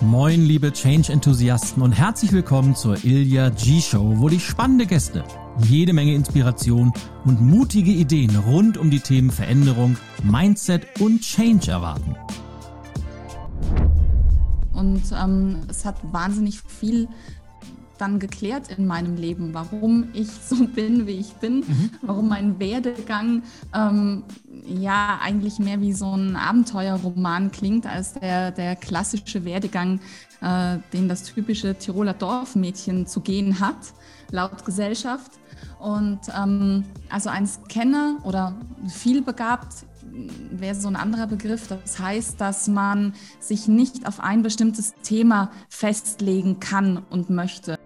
Moin, liebe Change-Enthusiasten und herzlich willkommen zur Ilya G-Show, wo dich spannende Gäste, jede Menge Inspiration und mutige Ideen rund um die Themen Veränderung, Mindset und Change erwarten. Und ähm, es hat wahnsinnig viel dann geklärt in meinem Leben, warum ich so bin, wie ich bin, mhm. warum mein Werdegang ähm, ja eigentlich mehr wie so ein Abenteuerroman klingt als der, der klassische Werdegang, äh, den das typische Tiroler Dorfmädchen zu gehen hat, laut Gesellschaft. Und ähm, also ein Scanner oder vielbegabt wäre so ein anderer Begriff. Das heißt, dass man sich nicht auf ein bestimmtes Thema festlegen kann und möchte.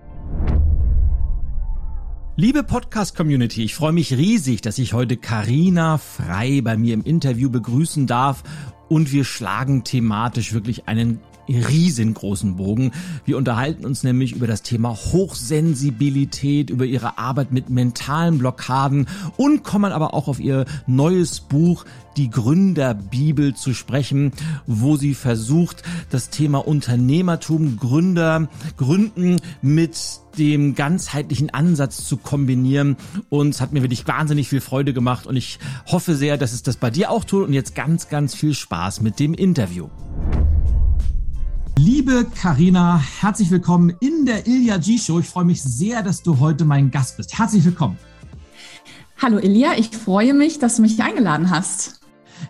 Liebe Podcast-Community, ich freue mich riesig, dass ich heute Karina Frei bei mir im Interview begrüßen darf. Und wir schlagen thematisch wirklich einen riesengroßen Bogen. Wir unterhalten uns nämlich über das Thema Hochsensibilität, über ihre Arbeit mit mentalen Blockaden und kommen aber auch auf ihr neues Buch die Gründerbibel zu sprechen, wo sie versucht, das Thema Unternehmertum, Gründer, Gründen mit dem ganzheitlichen Ansatz zu kombinieren. Und es hat mir wirklich wahnsinnig viel Freude gemacht und ich hoffe sehr, dass es das bei dir auch tut und jetzt ganz, ganz viel Spaß mit dem Interview. Liebe Karina, herzlich willkommen in der Ilya G Show. Ich freue mich sehr, dass du heute mein Gast bist. Herzlich willkommen. Hallo Ilya, ich freue mich, dass du mich eingeladen hast.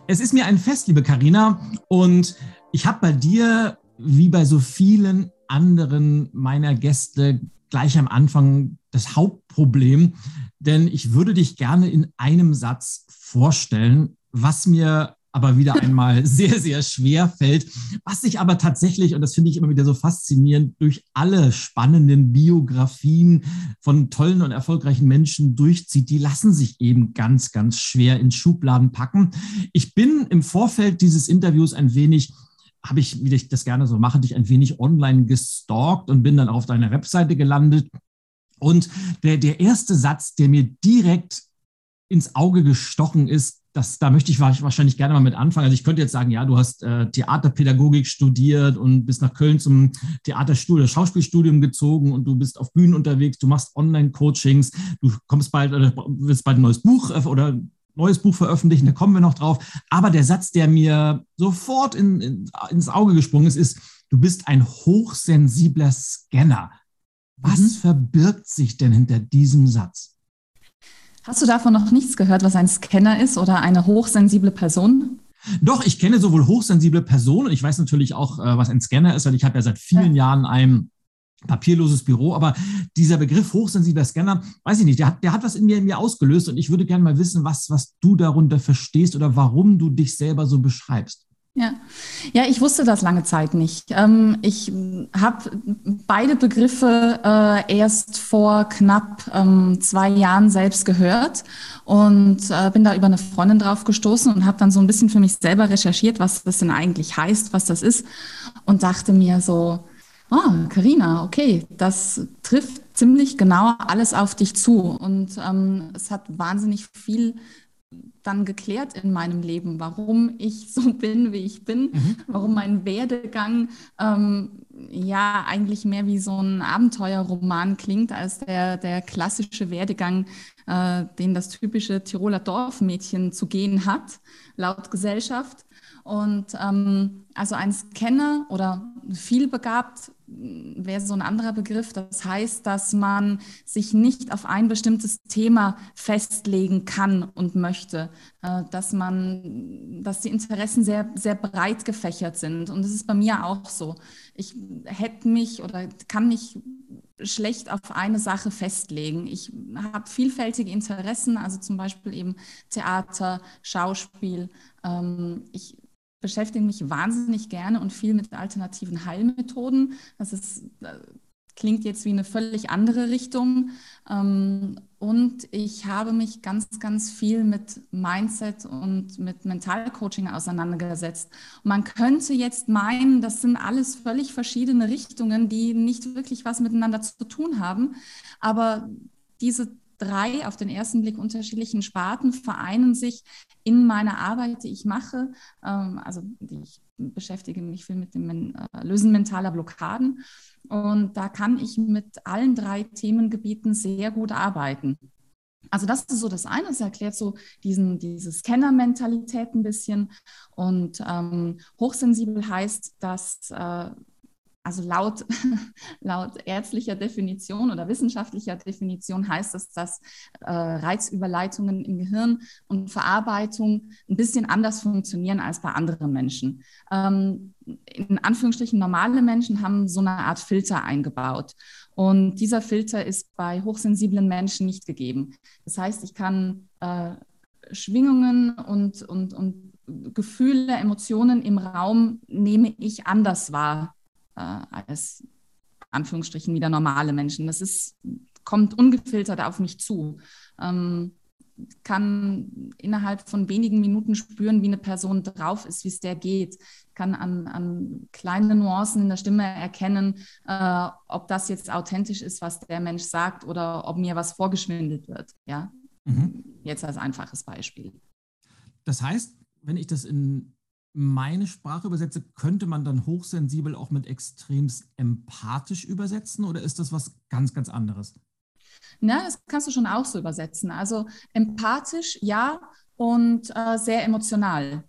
Es ist mir ein Fest, liebe Karina, und ich habe bei dir, wie bei so vielen anderen meiner Gäste, gleich am Anfang das Hauptproblem, denn ich würde dich gerne in einem Satz vorstellen, was mir aber wieder einmal sehr, sehr schwer fällt. Was sich aber tatsächlich, und das finde ich immer wieder so faszinierend, durch alle spannenden Biografien von tollen und erfolgreichen Menschen durchzieht, die lassen sich eben ganz, ganz schwer in Schubladen packen. Ich bin im Vorfeld dieses Interviews ein wenig habe ich, wie ich das gerne so mache, dich ein wenig online gestalkt und bin dann auf deiner Webseite gelandet. Und der, der erste Satz, der mir direkt ins Auge gestochen ist, das, da möchte ich wahrscheinlich gerne mal mit anfangen. Also ich könnte jetzt sagen, ja, du hast äh, Theaterpädagogik studiert und bist nach Köln zum Theaterstudium, Schauspielstudium gezogen und du bist auf Bühnen unterwegs, du machst Online-Coachings, du kommst bald, oder willst bald ein neues Buch äh, oder neues Buch veröffentlichen, da kommen wir noch drauf. Aber der Satz, der mir sofort in, in, ins Auge gesprungen ist, ist, du bist ein hochsensibler Scanner. Was mhm. verbirgt sich denn hinter diesem Satz? Hast du davon noch nichts gehört, was ein Scanner ist oder eine hochsensible Person? Doch, ich kenne sowohl hochsensible Personen, ich weiß natürlich auch, äh, was ein Scanner ist, weil ich habe ja seit vielen ja. Jahren ein papierloses Büro, aber dieser Begriff hochsensibler Scanner, weiß ich nicht, der hat, der hat was in mir, in mir ausgelöst und ich würde gerne mal wissen, was, was du darunter verstehst oder warum du dich selber so beschreibst. Ja. ja, ich wusste das lange Zeit nicht. Ähm, ich habe beide Begriffe äh, erst vor knapp ähm, zwei Jahren selbst gehört und äh, bin da über eine Freundin drauf gestoßen und habe dann so ein bisschen für mich selber recherchiert, was das denn eigentlich heißt, was das ist und dachte mir so, oh, Carina, okay, das trifft ziemlich genau alles auf dich zu und ähm, es hat wahnsinnig viel dann geklärt in meinem Leben, warum ich so bin, wie ich bin, mhm. warum mein Werdegang ähm, ja eigentlich mehr wie so ein Abenteuerroman klingt als der, der klassische Werdegang, äh, den das typische Tiroler Dorfmädchen zu gehen hat, laut Gesellschaft. Und ähm, also ein Scanner oder vielbegabt wäre so ein anderer Begriff. Das heißt, dass man sich nicht auf ein bestimmtes Thema festlegen kann und möchte, äh, dass man, dass die Interessen sehr, sehr breit gefächert sind. Und das ist bei mir auch so. Ich hätte mich oder kann mich schlecht auf eine Sache festlegen. Ich habe vielfältige Interessen, also zum Beispiel eben Theater, Schauspiel. Ähm, ich beschäftige mich wahnsinnig gerne und viel mit alternativen Heilmethoden. Das ist, äh, klingt jetzt wie eine völlig andere Richtung. Ähm, und ich habe mich ganz, ganz viel mit Mindset und mit Mentalcoaching auseinandergesetzt. Und man könnte jetzt meinen, das sind alles völlig verschiedene Richtungen, die nicht wirklich was miteinander zu tun haben. Aber diese drei auf den ersten Blick unterschiedlichen Sparten vereinen sich in meiner Arbeit, die ich mache. Ähm, also ich beschäftige mich viel mit dem äh, Lösen mentaler Blockaden. Und da kann ich mit allen drei Themengebieten sehr gut arbeiten. Also das ist so das eine, es erklärt so diesen, diese Scanner-Mentalität ein bisschen. Und ähm, hochsensibel heißt, dass äh, also laut, laut ärztlicher Definition oder wissenschaftlicher Definition heißt es, dass äh, Reizüberleitungen im Gehirn und Verarbeitung ein bisschen anders funktionieren als bei anderen Menschen. Ähm, in Anführungsstrichen normale Menschen haben so eine Art Filter eingebaut. Und dieser Filter ist bei hochsensiblen Menschen nicht gegeben. Das heißt, ich kann äh, Schwingungen und, und, und Gefühle, Emotionen im Raum nehme ich anders wahr als Anführungsstrichen wieder normale Menschen. Das ist, kommt ungefiltert auf mich zu. Ähm, kann innerhalb von wenigen Minuten spüren, wie eine Person drauf ist, wie es der geht, kann an, an kleinen Nuancen in der Stimme erkennen, äh, ob das jetzt authentisch ist, was der Mensch sagt oder ob mir was vorgeschwindelt wird. Ja, mhm. jetzt als einfaches Beispiel. Das heißt, wenn ich das in meine Sprache übersetze, könnte man dann hochsensibel auch mit extremst empathisch übersetzen oder ist das was ganz, ganz anderes? Na, das kannst du schon auch so übersetzen. Also empathisch, ja, und äh, sehr emotional.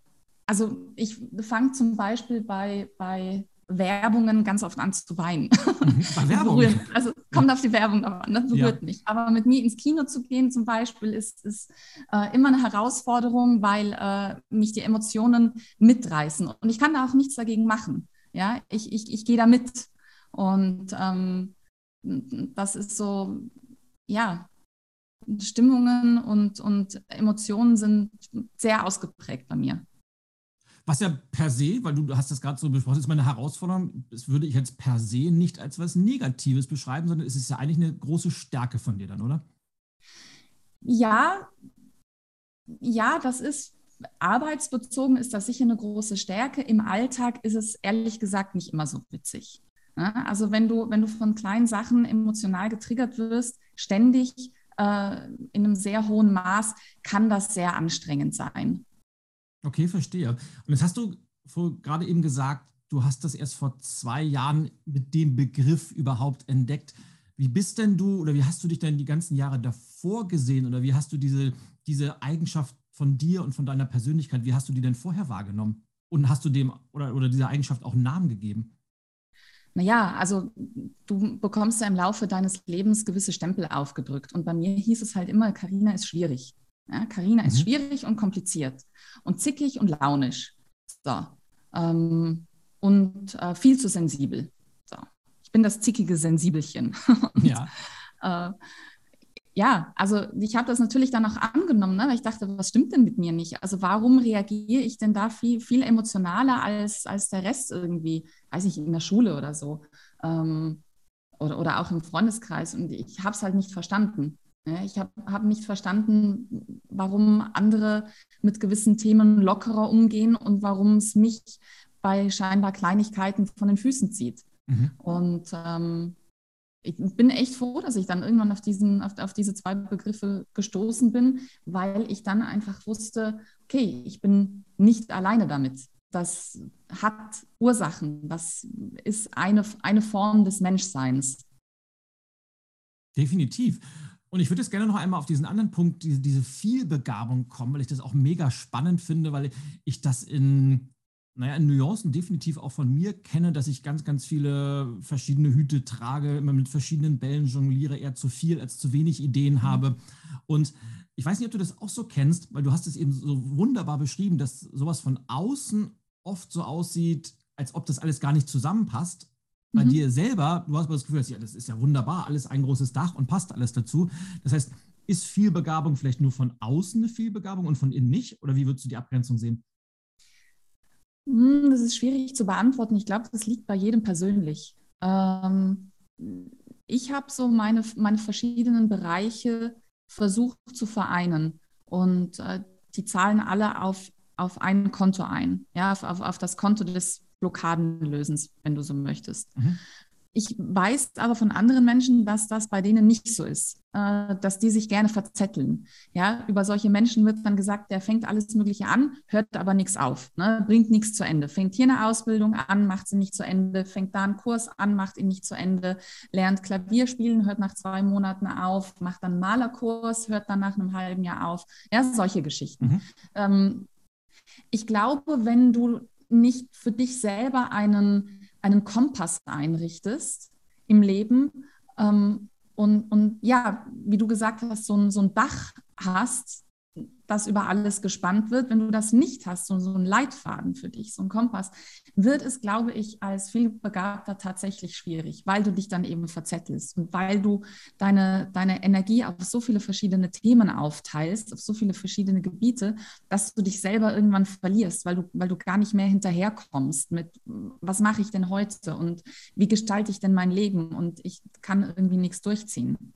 Also ich fange zum Beispiel bei, bei Werbungen ganz oft an zu weinen. Mhm, bei Werbung? also kommt auf die Werbung an, das berührt ja. mich. Aber mit mir ins Kino zu gehen zum Beispiel ist, ist äh, immer eine Herausforderung, weil äh, mich die Emotionen mitreißen. Und ich kann da auch nichts dagegen machen. Ja, ich, ich, ich gehe da mit. Und ähm, das ist so, ja, Stimmungen und, und Emotionen sind sehr ausgeprägt bei mir. Was ja per se, weil du hast das gerade so besprochen, ist meine Herausforderung, das würde ich jetzt per se nicht als was Negatives beschreiben, sondern es ist ja eigentlich eine große Stärke von dir dann, oder? Ja, ja, das ist arbeitsbezogen ist das sicher eine große Stärke. Im Alltag ist es ehrlich gesagt nicht immer so witzig. Also wenn du, wenn du von kleinen Sachen emotional getriggert wirst, ständig äh, in einem sehr hohen Maß, kann das sehr anstrengend sein. Okay, verstehe. Und jetzt hast du gerade eben gesagt, du hast das erst vor zwei Jahren mit dem Begriff überhaupt entdeckt. Wie bist denn du oder wie hast du dich denn die ganzen Jahre davor gesehen oder wie hast du diese, diese Eigenschaft von dir und von deiner Persönlichkeit, wie hast du die denn vorher wahrgenommen? Und hast du dem oder, oder dieser Eigenschaft auch einen Namen gegeben? Naja, also du bekommst ja im Laufe deines Lebens gewisse Stempel aufgedrückt. Und bei mir hieß es halt immer, Karina ist schwierig. Karina ja, ist mhm. schwierig und kompliziert und zickig und launisch. So. Ähm, und äh, viel zu sensibel. So. Ich bin das zickige Sensibelchen. und, ja. Äh, ja, also ich habe das natürlich dann auch angenommen, ne, weil ich dachte, was stimmt denn mit mir nicht? Also warum reagiere ich denn da viel, viel emotionaler als, als der Rest irgendwie, weiß ich, in der Schule oder so ähm, oder, oder auch im Freundeskreis und ich habe es halt nicht verstanden. Ich habe hab nicht verstanden, warum andere mit gewissen Themen lockerer umgehen und warum es mich bei scheinbar Kleinigkeiten von den Füßen zieht. Mhm. Und ähm, ich bin echt froh, dass ich dann irgendwann auf, diesen, auf, auf diese zwei Begriffe gestoßen bin, weil ich dann einfach wusste, okay, ich bin nicht alleine damit. Das hat Ursachen. Das ist eine, eine Form des Menschseins. Definitiv. Und ich würde jetzt gerne noch einmal auf diesen anderen Punkt, diese, diese Vielbegabung kommen, weil ich das auch mega spannend finde, weil ich das in, naja, in Nuancen definitiv auch von mir kenne, dass ich ganz, ganz viele verschiedene Hüte trage, immer mit verschiedenen Bällen jongliere, eher zu viel als zu wenig Ideen mhm. habe. Und ich weiß nicht, ob du das auch so kennst, weil du hast es eben so wunderbar beschrieben, dass sowas von außen oft so aussieht, als ob das alles gar nicht zusammenpasst bei mhm. dir selber, du hast aber das Gefühl, ja, das ist ja wunderbar, alles ein großes Dach und passt alles dazu. Das heißt, ist Vielbegabung vielleicht nur von außen eine Vielbegabung und von innen nicht? Oder wie würdest du die Abgrenzung sehen? Hm, das ist schwierig zu beantworten. Ich glaube, das liegt bei jedem persönlich. Ähm, ich habe so meine, meine verschiedenen Bereiche versucht zu vereinen und äh, die zahlen alle auf, auf ein Konto ein, ja, auf, auf, auf das Konto des Blockadenlösens, wenn du so möchtest. Mhm. Ich weiß aber von anderen Menschen, dass das bei denen nicht so ist, äh, dass die sich gerne verzetteln. Ja, über solche Menschen wird dann gesagt, der fängt alles Mögliche an, hört aber nichts auf, ne? bringt nichts zu Ende. Fängt hier eine Ausbildung an, macht sie nicht zu Ende, fängt da einen Kurs an, macht ihn nicht zu Ende, lernt Klavier spielen, hört nach zwei Monaten auf, macht dann einen Malerkurs, hört dann nach einem halben Jahr auf. Ja, solche Geschichten. Mhm. Ähm, ich glaube, wenn du nicht für dich selber einen einen Kompass einrichtest im Leben ähm, und, und ja, wie du gesagt hast, so ein, so ein Dach hast, das über alles gespannt wird. Wenn du das nicht hast, so, so ein Leitfaden für dich, so ein Kompass, wird es, glaube ich, als vielbegabter tatsächlich schwierig, weil du dich dann eben verzettelst und weil du deine, deine Energie auf so viele verschiedene Themen aufteilst, auf so viele verschiedene Gebiete, dass du dich selber irgendwann verlierst, weil du, weil du gar nicht mehr hinterherkommst mit, was mache ich denn heute und wie gestalte ich denn mein Leben und ich kann irgendwie nichts durchziehen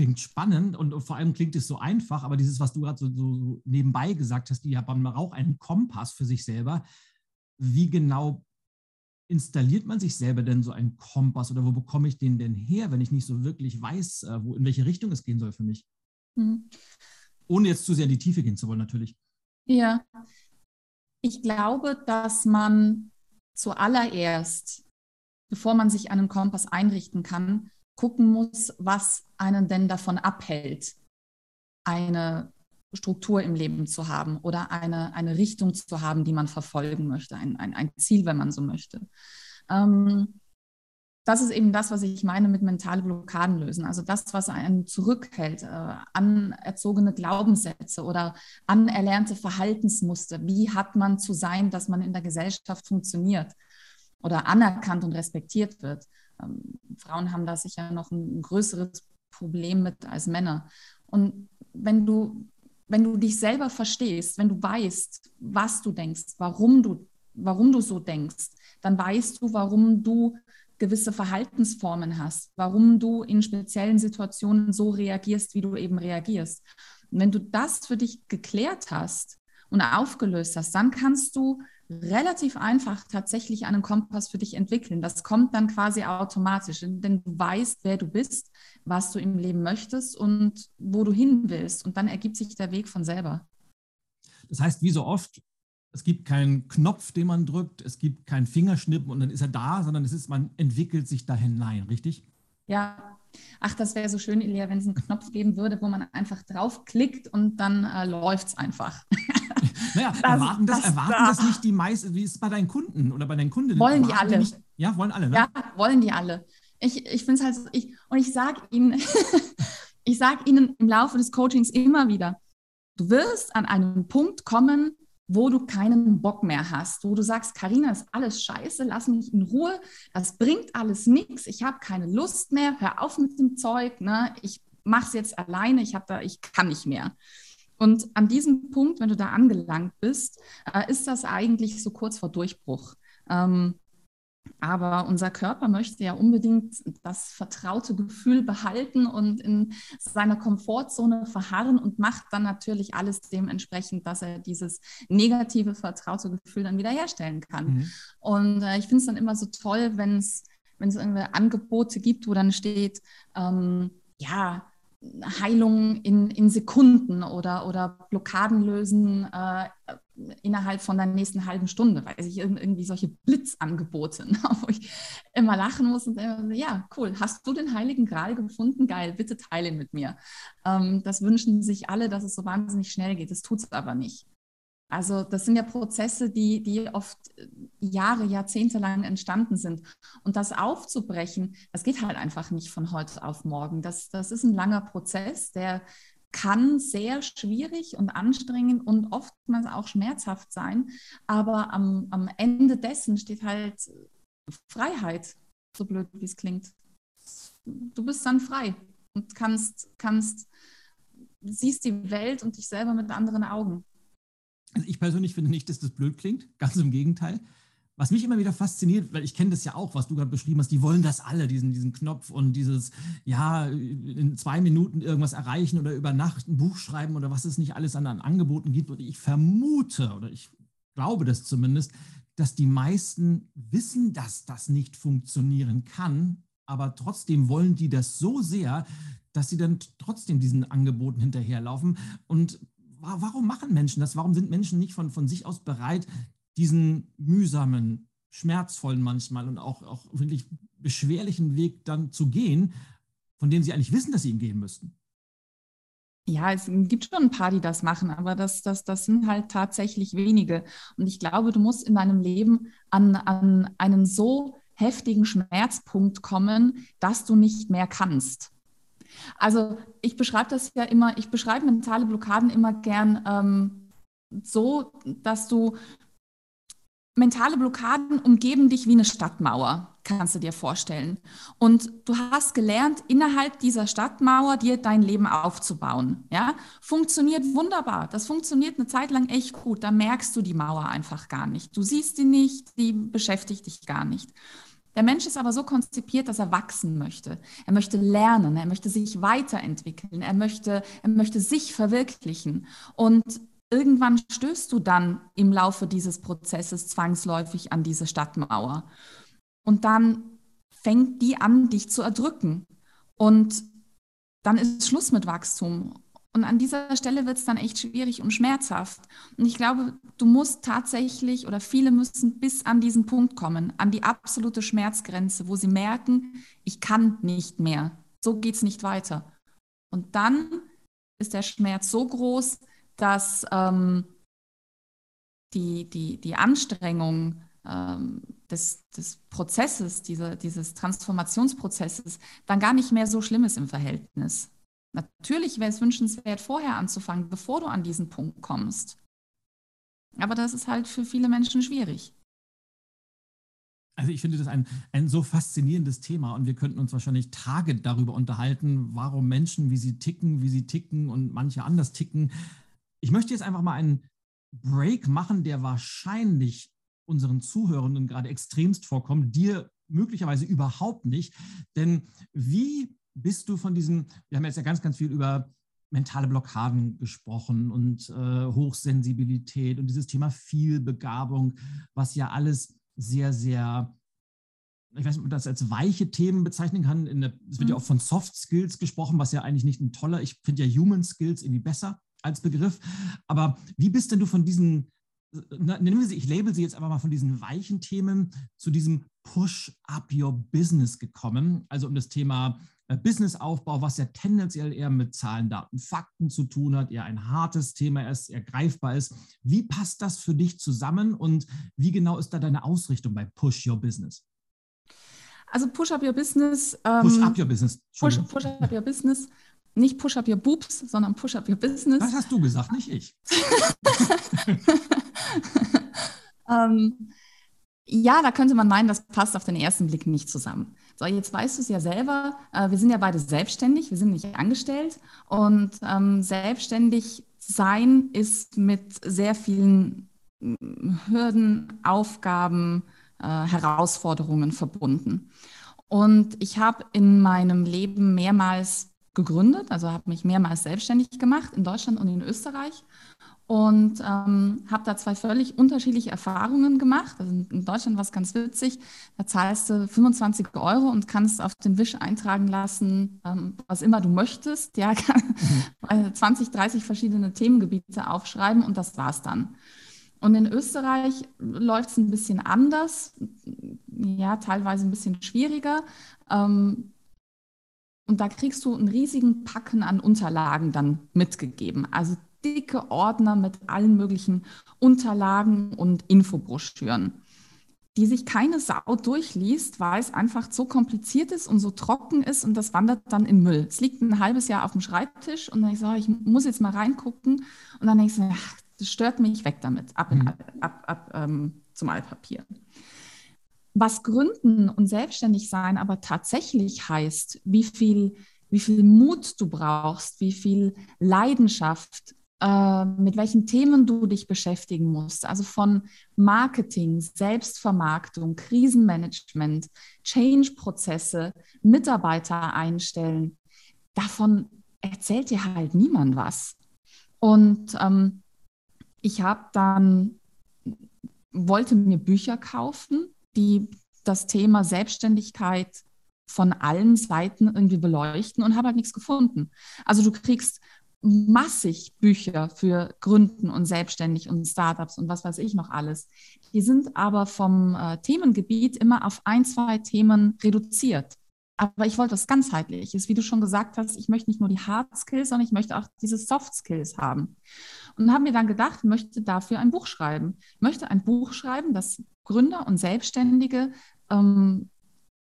klingt spannend und, vor allem klingt es so einfach, aber dieses, was du gerade so, so, nebenbei gesagt hast, die haben auch einen Kompass für sich selber. Wie genau installiert man sich selber denn so einen Kompass oder wo bekomme ich den denn her, wenn ich nicht so wirklich weiß, äh, wo, in welche Richtung es gehen soll für mich? Mhm. Ohne jetzt zu sehr in die Tiefe gehen zu wollen, natürlich. Ja, ich glaube, dass man zuallererst, bevor man sich einen Kompass einrichten kann, gucken muss, was einen denn davon abhält, eine Struktur im Leben zu haben oder eine, eine Richtung zu haben, die man verfolgen möchte, ein, ein, ein Ziel, wenn man so möchte. Ähm, das ist eben das, was ich meine mit mentale Blockaden lösen. Also das, was einen zurückhält, äh, anerzogene Glaubenssätze oder anerlernte Verhaltensmuster. Wie hat man zu sein, dass man in der Gesellschaft funktioniert oder anerkannt und respektiert wird? Ähm, Frauen haben da sicher noch ein größeres Problem mit als Männer. Und wenn du, wenn du dich selber verstehst, wenn du weißt, was du denkst, warum du, warum du so denkst, dann weißt du, warum du gewisse Verhaltensformen hast, warum du in speziellen Situationen so reagierst, wie du eben reagierst. Und wenn du das für dich geklärt hast und aufgelöst hast, dann kannst du relativ einfach tatsächlich einen Kompass für dich entwickeln. Das kommt dann quasi automatisch, denn du weißt, wer du bist, was du im Leben möchtest und wo du hin willst. Und dann ergibt sich der Weg von selber. Das heißt, wie so oft, es gibt keinen Knopf, den man drückt, es gibt keinen Fingerschnippen und dann ist er da, sondern es ist, man entwickelt sich da hinein, richtig? Ja. Ach, das wäre so schön, Ilja, wenn es einen Knopf geben würde, wo man einfach draufklickt und dann äh, läuft es einfach. Naja, das, erwarten, das, das, erwarten da. das nicht die meisten, wie ist es bei deinen Kunden oder bei deinen Kundinnen? Wollen die alle. Nicht, ja, wollen alle, ne? Ja, wollen die alle. Ich, ich finde es halt, ich, und ich sage ihnen, ich sage ihnen im Laufe des Coachings immer wieder, du wirst an einen Punkt kommen, wo du keinen Bock mehr hast, wo du sagst, Karina, ist alles scheiße, lass mich in Ruhe, das bringt alles nichts, ich habe keine Lust mehr, hör auf mit dem Zeug, ne? ich mache es jetzt alleine, ich, da, ich kann nicht mehr. Und an diesem Punkt, wenn du da angelangt bist, äh, ist das eigentlich so kurz vor Durchbruch. Ähm, aber unser Körper möchte ja unbedingt das vertraute Gefühl behalten und in seiner Komfortzone verharren und macht dann natürlich alles dementsprechend, dass er dieses negative, vertraute Gefühl dann wiederherstellen kann. Mhm. Und äh, ich finde es dann immer so toll, wenn es wenn es irgendwelche Angebote gibt, wo dann steht, ähm, ja, Heilung in, in Sekunden oder, oder Blockaden lösen äh, innerhalb von der nächsten halben Stunde, weiß ich, irgendwie solche Blitzangebote, ne, wo ich immer lachen muss und immer ja, cool, hast du den Heiligen Gral gefunden? Geil, bitte teile ihn mit mir. Ähm, das wünschen sich alle, dass es so wahnsinnig schnell geht, das tut es aber nicht. Also das sind ja Prozesse, die, die oft äh, Jahre, Jahrzehnte lang entstanden sind. Und das aufzubrechen, das geht halt einfach nicht von heute auf morgen. Das, das ist ein langer Prozess, der kann sehr schwierig und anstrengend und oftmals auch schmerzhaft sein. Aber am, am Ende dessen steht halt Freiheit, so blöd wie es klingt. Du bist dann frei und kannst, kannst, siehst die Welt und dich selber mit anderen Augen. Also ich persönlich finde nicht, dass das blöd klingt, ganz im Gegenteil. Was mich immer wieder fasziniert, weil ich kenne das ja auch, was du gerade beschrieben hast, die wollen das alle, diesen, diesen Knopf und dieses, ja, in zwei Minuten irgendwas erreichen oder über Nacht ein Buch schreiben oder was es nicht alles an, an Angeboten gibt. Und ich vermute oder ich glaube das zumindest, dass die meisten wissen, dass das nicht funktionieren kann, aber trotzdem wollen die das so sehr, dass sie dann trotzdem diesen Angeboten hinterherlaufen. Und warum machen Menschen das? Warum sind Menschen nicht von, von sich aus bereit, diesen mühsamen, schmerzvollen manchmal und auch, auch wirklich beschwerlichen Weg dann zu gehen, von dem sie eigentlich wissen, dass sie ihn gehen müssten? Ja, es gibt schon ein paar, die das machen, aber das, das, das sind halt tatsächlich wenige. Und ich glaube, du musst in deinem Leben an, an einen so heftigen Schmerzpunkt kommen, dass du nicht mehr kannst. Also ich beschreibe das ja immer, ich beschreibe mentale Blockaden immer gern ähm, so, dass du mentale Blockaden umgeben dich wie eine Stadtmauer, kannst du dir vorstellen. Und du hast gelernt, innerhalb dieser Stadtmauer dir dein Leben aufzubauen. Ja, funktioniert wunderbar. Das funktioniert eine Zeit lang echt gut. Da merkst du die Mauer einfach gar nicht. Du siehst die nicht, die beschäftigt dich gar nicht. Der Mensch ist aber so konzipiert, dass er wachsen möchte. Er möchte lernen, er möchte sich weiterentwickeln, er möchte, er möchte sich verwirklichen. Und irgendwann stößt du dann im Laufe dieses Prozesses zwangsläufig an diese Stadtmauer. Und dann fängt die an, dich zu erdrücken. Und dann ist Schluss mit Wachstum. Und an dieser Stelle wird es dann echt schwierig und schmerzhaft. Und ich glaube, du musst tatsächlich oder viele müssen bis an diesen Punkt kommen, an die absolute Schmerzgrenze, wo sie merken, ich kann nicht mehr. So geht es nicht weiter. Und dann ist der Schmerz so groß, dass ähm, die, die, die Anstrengung ähm, des, des Prozesses, diese, dieses Transformationsprozesses, dann gar nicht mehr so schlimm ist im Verhältnis. Natürlich wäre es wünschenswert, vorher anzufangen, bevor du an diesen Punkt kommst. Aber das ist halt für viele Menschen schwierig. Also ich finde das ein, ein so faszinierendes Thema und wir könnten uns wahrscheinlich Tage darüber unterhalten, warum Menschen, wie sie ticken, wie sie ticken und manche anders ticken. Ich möchte jetzt einfach mal einen Break machen, der wahrscheinlich unseren Zuhörenden gerade extremst vorkommt, dir möglicherweise überhaupt nicht. Denn wie bist du von diesen, wir haben jetzt ja ganz, ganz viel über mentale Blockaden gesprochen und äh, Hochsensibilität und dieses Thema Vielbegabung, was ja alles sehr, sehr, ich weiß nicht, ob man das als weiche Themen bezeichnen kann. Der, es wird mhm. ja auch von Soft Skills gesprochen, was ja eigentlich nicht ein toller, ich finde ja Human Skills irgendwie besser als Begriff. Aber wie bist denn du von diesen, nennen wir sie, ich label sie jetzt einfach mal von diesen weichen Themen zu diesem Push up your business gekommen? Also um das Thema Businessaufbau, was ja tendenziell eher mit Zahlen, Daten, Fakten zu tun hat, eher ein hartes Thema ist, eher greifbar ist. Wie passt das für dich zusammen und wie genau ist da deine Ausrichtung bei Push Your Business? Also Push Up Your Business. Ähm, push Up Your Business. Push, push Up Your Business. Nicht Push Up Your Boobs, sondern Push Up Your Business. Das hast du gesagt, nicht ich. ähm, ja, da könnte man meinen, das passt auf den ersten Blick nicht zusammen. So, jetzt weißt du es ja selber, äh, wir sind ja beide selbstständig, wir sind nicht angestellt und ähm, selbstständig sein ist mit sehr vielen mm, Hürden, Aufgaben, äh, Herausforderungen verbunden. Und ich habe in meinem Leben mehrmals gegründet, also habe mich mehrmals selbstständig gemacht in Deutschland und in Österreich und ähm, habe da zwei völlig unterschiedliche Erfahrungen gemacht. Also in Deutschland war es ganz witzig. Da zahlst du 25 Euro und kannst auf den Wisch eintragen lassen, ähm, was immer du möchtest. Ja, mhm. 20, 30 verschiedene Themengebiete aufschreiben und das war's dann. Und in Österreich läuft es ein bisschen anders, ja, teilweise ein bisschen schwieriger. Ähm, und da kriegst du einen riesigen Packen an Unterlagen dann mitgegeben. Also dicke Ordner mit allen möglichen Unterlagen und Infobroschüren, die sich keine Sau durchliest, weil es einfach so kompliziert ist und so trocken ist und das wandert dann in Müll. Es liegt ein halbes Jahr auf dem Schreibtisch und dann ich so, ich muss jetzt mal reingucken und dann denke ich ach, das stört mich weg damit, ab, in, mhm. ab, ab, ab ähm, zum Altpapier. Was Gründen und selbstständig sein aber tatsächlich heißt, wie viel, wie viel Mut du brauchst, wie viel Leidenschaft, äh, mit welchen Themen du dich beschäftigen musst. Also von Marketing, Selbstvermarktung, Krisenmanagement, Change-Prozesse, Mitarbeiter einstellen. Davon erzählt dir halt niemand was. Und ähm, ich habe dann wollte mir Bücher kaufen, die das Thema Selbstständigkeit von allen Seiten irgendwie beleuchten und habe halt nichts gefunden. Also du kriegst massig Bücher für Gründen und selbstständig und Startups und was weiß ich noch alles. Die sind aber vom äh, Themengebiet immer auf ein, zwei Themen reduziert. Aber ich wollte was ganzheitliches, wie du schon gesagt hast. Ich möchte nicht nur die Hard Skills, sondern ich möchte auch diese Soft Skills haben. Und habe mir dann gedacht, möchte dafür ein Buch schreiben. Möchte ein Buch schreiben, das Gründer und Selbstständige ähm,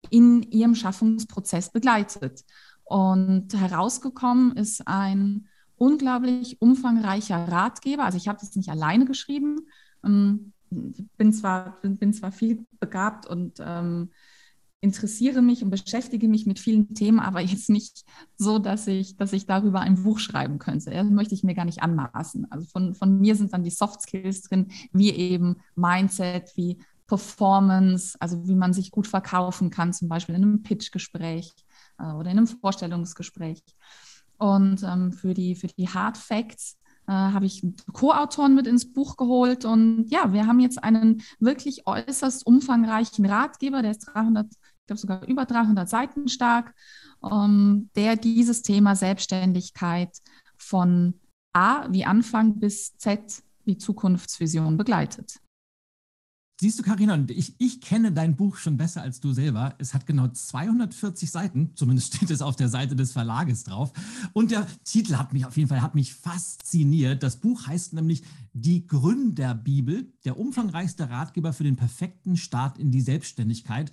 in ihrem Schaffungsprozess begleitet. Und herausgekommen ist ein unglaublich umfangreicher Ratgeber. Also ich habe das nicht alleine geschrieben. Ähm, bin zwar, bin zwar viel begabt und ähm, interessiere mich und beschäftige mich mit vielen Themen, aber jetzt nicht so, dass ich, dass ich darüber ein Buch schreiben könnte. Das möchte ich mir gar nicht anmaßen. Also von, von mir sind dann die Soft Skills drin, wie eben Mindset, wie Performance, also wie man sich gut verkaufen kann, zum Beispiel in einem Pitchgespräch äh, oder in einem Vorstellungsgespräch. Und ähm, für, die, für die Hard Facts äh, habe ich Co-Autoren mit ins Buch geholt. Und ja, wir haben jetzt einen wirklich äußerst umfangreichen Ratgeber, der ist 300, ich glaube sogar über 300 Seiten stark, ähm, der dieses Thema Selbstständigkeit von A wie Anfang bis Z wie Zukunftsvision begleitet. Siehst du, Karina, ich, ich kenne dein Buch schon besser als du selber. Es hat genau 240 Seiten, zumindest steht es auf der Seite des Verlages drauf. Und der Titel hat mich auf jeden Fall hat mich fasziniert. Das Buch heißt nämlich Die Gründerbibel, der umfangreichste Ratgeber für den perfekten Start in die Selbstständigkeit.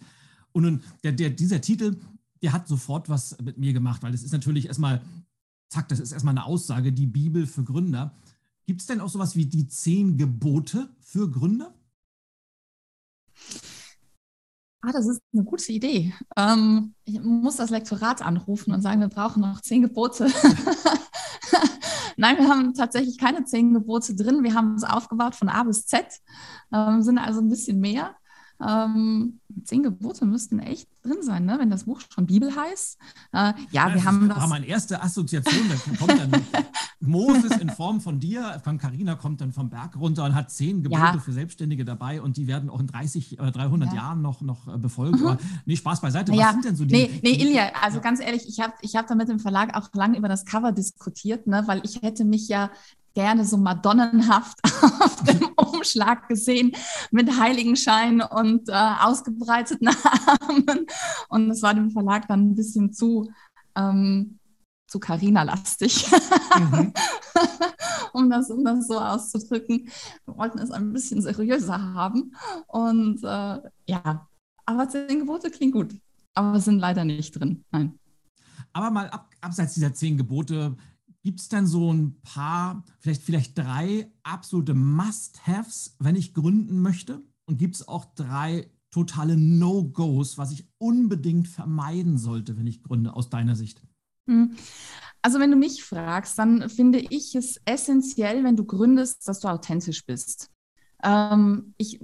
Und nun, der, der, dieser Titel, der hat sofort was mit mir gemacht, weil es ist natürlich erstmal, zack, das ist erstmal eine Aussage, die Bibel für Gründer. Gibt es denn auch sowas wie die zehn Gebote für Gründer? Ah, das ist eine gute Idee. Ähm, ich muss das Lektorat anrufen und sagen, wir brauchen noch zehn Gebote. Nein, wir haben tatsächlich keine zehn Gebote drin. Wir haben es aufgebaut von A bis Z, ähm, sind also ein bisschen mehr. Ähm, zehn Gebote müssten echt drin sein, ne? wenn das Buch schon Bibel heißt. Äh, ja, ja, wir haben das. war meine erste Assoziation. Da kommt dann Moses in Form von dir, von Carina kommt dann vom Berg runter und hat zehn Gebote ja. für Selbstständige dabei und die werden auch in 30 oder 300 ja. Jahren noch, noch äh, befolgt. Mhm. Aber nee, Spaß beiseite. Was sind denn so die? Nee, nee Ilja, also ganz ehrlich, ich habe ich hab da mit dem Verlag auch lange über das Cover diskutiert, ne? weil ich hätte mich ja gerne so madonnenhaft auf dem Umschlag gesehen mit Heiligenschein und äh, ausgebreiteten Armen. Und das war dem Verlag dann ein bisschen zu, ähm, zu Carina-lastig, mhm. um, das, um das so auszudrücken. Wir wollten es ein bisschen seriöser haben. Und äh, ja, aber zehn Gebote klingt gut, aber sind leider nicht drin. Nein. Aber mal ab, abseits dieser zehn Gebote, Gibt es denn so ein paar, vielleicht, vielleicht drei absolute Must-Haves, wenn ich gründen möchte? Und gibt es auch drei totale No-Gos, was ich unbedingt vermeiden sollte, wenn ich gründe, aus deiner Sicht? Hm. Also wenn du mich fragst, dann finde ich es essentiell, wenn du gründest, dass du authentisch bist. Ähm, ich,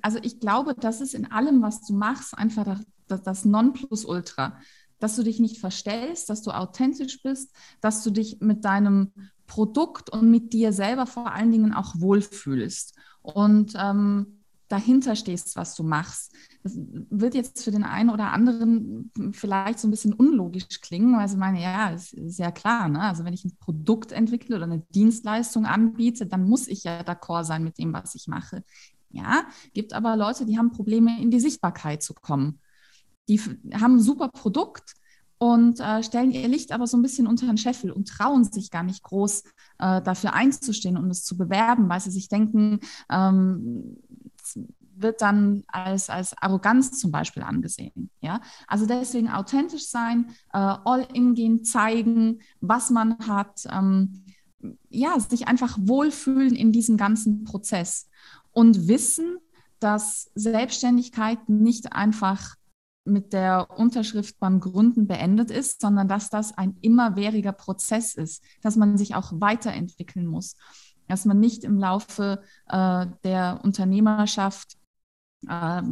also ich glaube, das ist in allem, was du machst, einfach das, das Nonplusultra dass du dich nicht verstellst, dass du authentisch bist, dass du dich mit deinem Produkt und mit dir selber vor allen Dingen auch wohlfühlst und ähm, dahinter stehst, was du machst. Das wird jetzt für den einen oder anderen vielleicht so ein bisschen unlogisch klingen, weil sie meinen, ja, ist, ist ja klar, ne? also wenn ich ein Produkt entwickle oder eine Dienstleistung anbiete, dann muss ich ja d'accord sein mit dem, was ich mache. Ja, gibt aber Leute, die haben Probleme, in die Sichtbarkeit zu kommen die haben ein super Produkt und äh, stellen ihr Licht aber so ein bisschen unter den Scheffel und trauen sich gar nicht groß äh, dafür einzustehen und es zu bewerben, weil sie sich denken, ähm, wird dann als, als Arroganz zum Beispiel angesehen. Ja? Also deswegen authentisch sein, äh, all in gehen, zeigen, was man hat, ähm, ja, sich einfach wohlfühlen in diesem ganzen Prozess und wissen, dass Selbstständigkeit nicht einfach mit der Unterschrift beim Gründen beendet ist, sondern dass das ein immerwähriger Prozess ist, dass man sich auch weiterentwickeln muss, dass man nicht im Laufe äh, der Unternehmerschaft äh,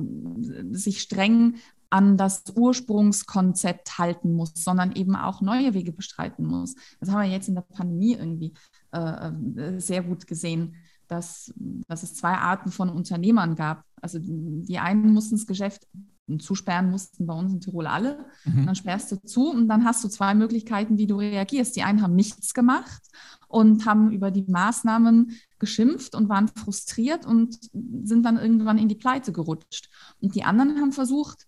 sich streng an das Ursprungskonzept halten muss, sondern eben auch neue Wege bestreiten muss. Das haben wir jetzt in der Pandemie irgendwie äh, äh sehr gut gesehen dass, dass es zwei Arten von Unternehmern gab. Also die einen mussten das Geschäft zusperren mussten bei uns in Tirol alle. Mhm. Dann sperrst du zu und dann hast du zwei Möglichkeiten, wie du reagierst. Die einen haben nichts gemacht und haben über die Maßnahmen geschimpft und waren frustriert und sind dann irgendwann in die Pleite gerutscht. Und die anderen haben versucht,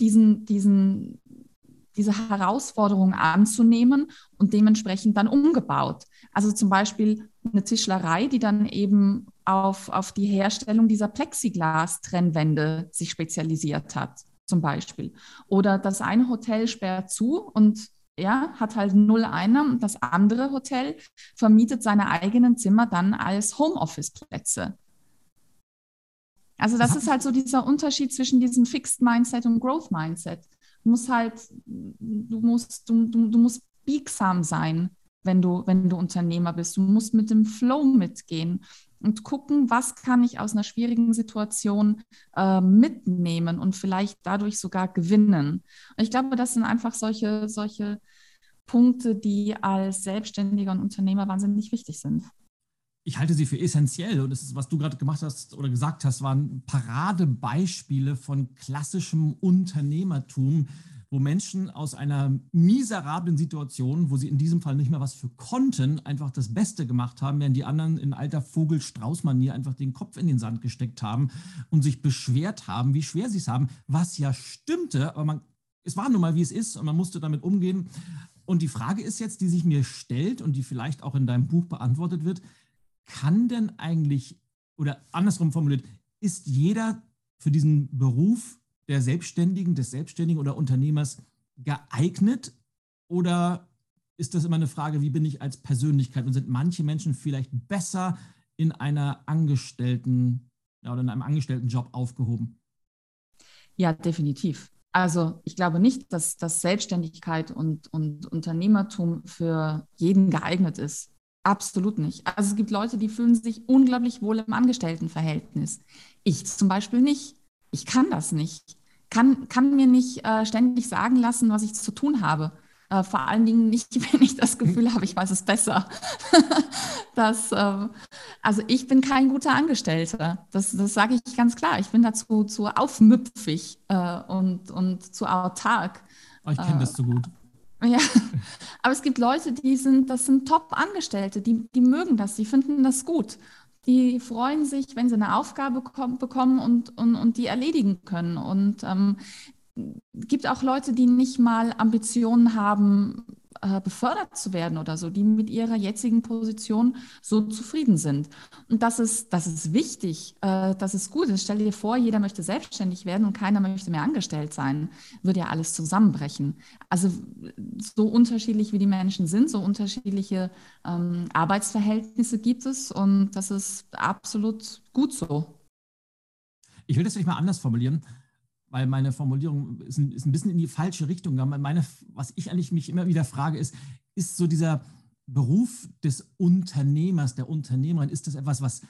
diesen, diesen, diese Herausforderung anzunehmen und dementsprechend dann umgebaut. Also zum Beispiel eine Tischlerei, die dann eben auf, auf die Herstellung dieser Plexiglas-Trennwände sich spezialisiert hat, zum Beispiel. Oder das eine Hotel sperrt zu und ja, hat halt null Einnahmen. Das andere Hotel vermietet seine eigenen Zimmer dann als Homeoffice-Plätze. Also das ist halt so dieser Unterschied zwischen diesem Fixed Mindset und Growth Mindset. Du musst halt, du musst, du, du, du musst biegsam sein, wenn du, wenn du Unternehmer bist. Du musst mit dem Flow mitgehen und gucken, was kann ich aus einer schwierigen Situation äh, mitnehmen und vielleicht dadurch sogar gewinnen. Und ich glaube, das sind einfach solche, solche Punkte, die als Selbstständiger und Unternehmer wahnsinnig wichtig sind. Ich halte sie für essentiell und das ist, was du gerade gemacht hast oder gesagt hast, waren Paradebeispiele von klassischem Unternehmertum, wo Menschen aus einer miserablen Situation, wo sie in diesem Fall nicht mehr was für konnten, einfach das Beste gemacht haben, während die anderen in alter Vogel-Strauß-Manier einfach den Kopf in den Sand gesteckt haben und sich beschwert haben, wie schwer sie es haben, was ja stimmte, aber man, es war nun mal, wie es ist und man musste damit umgehen. Und die Frage ist jetzt, die sich mir stellt und die vielleicht auch in deinem Buch beantwortet wird, kann denn eigentlich, oder andersrum formuliert, ist jeder für diesen Beruf der Selbstständigen, des Selbstständigen oder Unternehmers geeignet? Oder ist das immer eine Frage, wie bin ich als Persönlichkeit? Und sind manche Menschen vielleicht besser in einer Angestellten ja, oder in einem Angestelltenjob aufgehoben? Ja, definitiv. Also ich glaube nicht, dass, dass Selbstständigkeit und, und Unternehmertum für jeden geeignet ist. Absolut nicht. Also es gibt Leute, die fühlen sich unglaublich wohl im Angestelltenverhältnis. Ich zum Beispiel nicht. Ich kann das nicht kann, kann mir nicht äh, ständig sagen lassen, was ich zu tun habe. Äh, vor allen Dingen nicht, wenn ich das Gefühl habe, ich weiß es besser. das, äh, also ich bin kein guter Angestellter. Das, das sage ich ganz klar. Ich bin dazu zu aufmüpfig äh, und, und zu autark. Oh, ich kenne das so gut. Ja, aber es gibt Leute, die sind, das sind Top-Angestellte, die, die mögen das, die finden das gut die freuen sich, wenn sie eine Aufgabe bekommen und, und, und die erledigen können. Und ähm, gibt auch Leute, die nicht mal Ambitionen haben, äh, befördert zu werden oder so, die mit ihrer jetzigen Position so zufrieden sind. Und das ist, das ist wichtig, äh, das ist gut. Stell dir vor, jeder möchte selbstständig werden und keiner möchte mehr angestellt sein, würde ja alles zusammenbrechen. Also so unterschiedlich wie die Menschen sind, so unterschiedliche ähm, Arbeitsverhältnisse gibt es und das ist absolut gut so. Ich will das vielleicht mal anders formulieren weil meine Formulierung ist ein, ist ein bisschen in die falsche Richtung. Meine, was ich eigentlich mich immer wieder frage, ist, ist so dieser Beruf des Unternehmers, der Unternehmerin, ist das etwas, was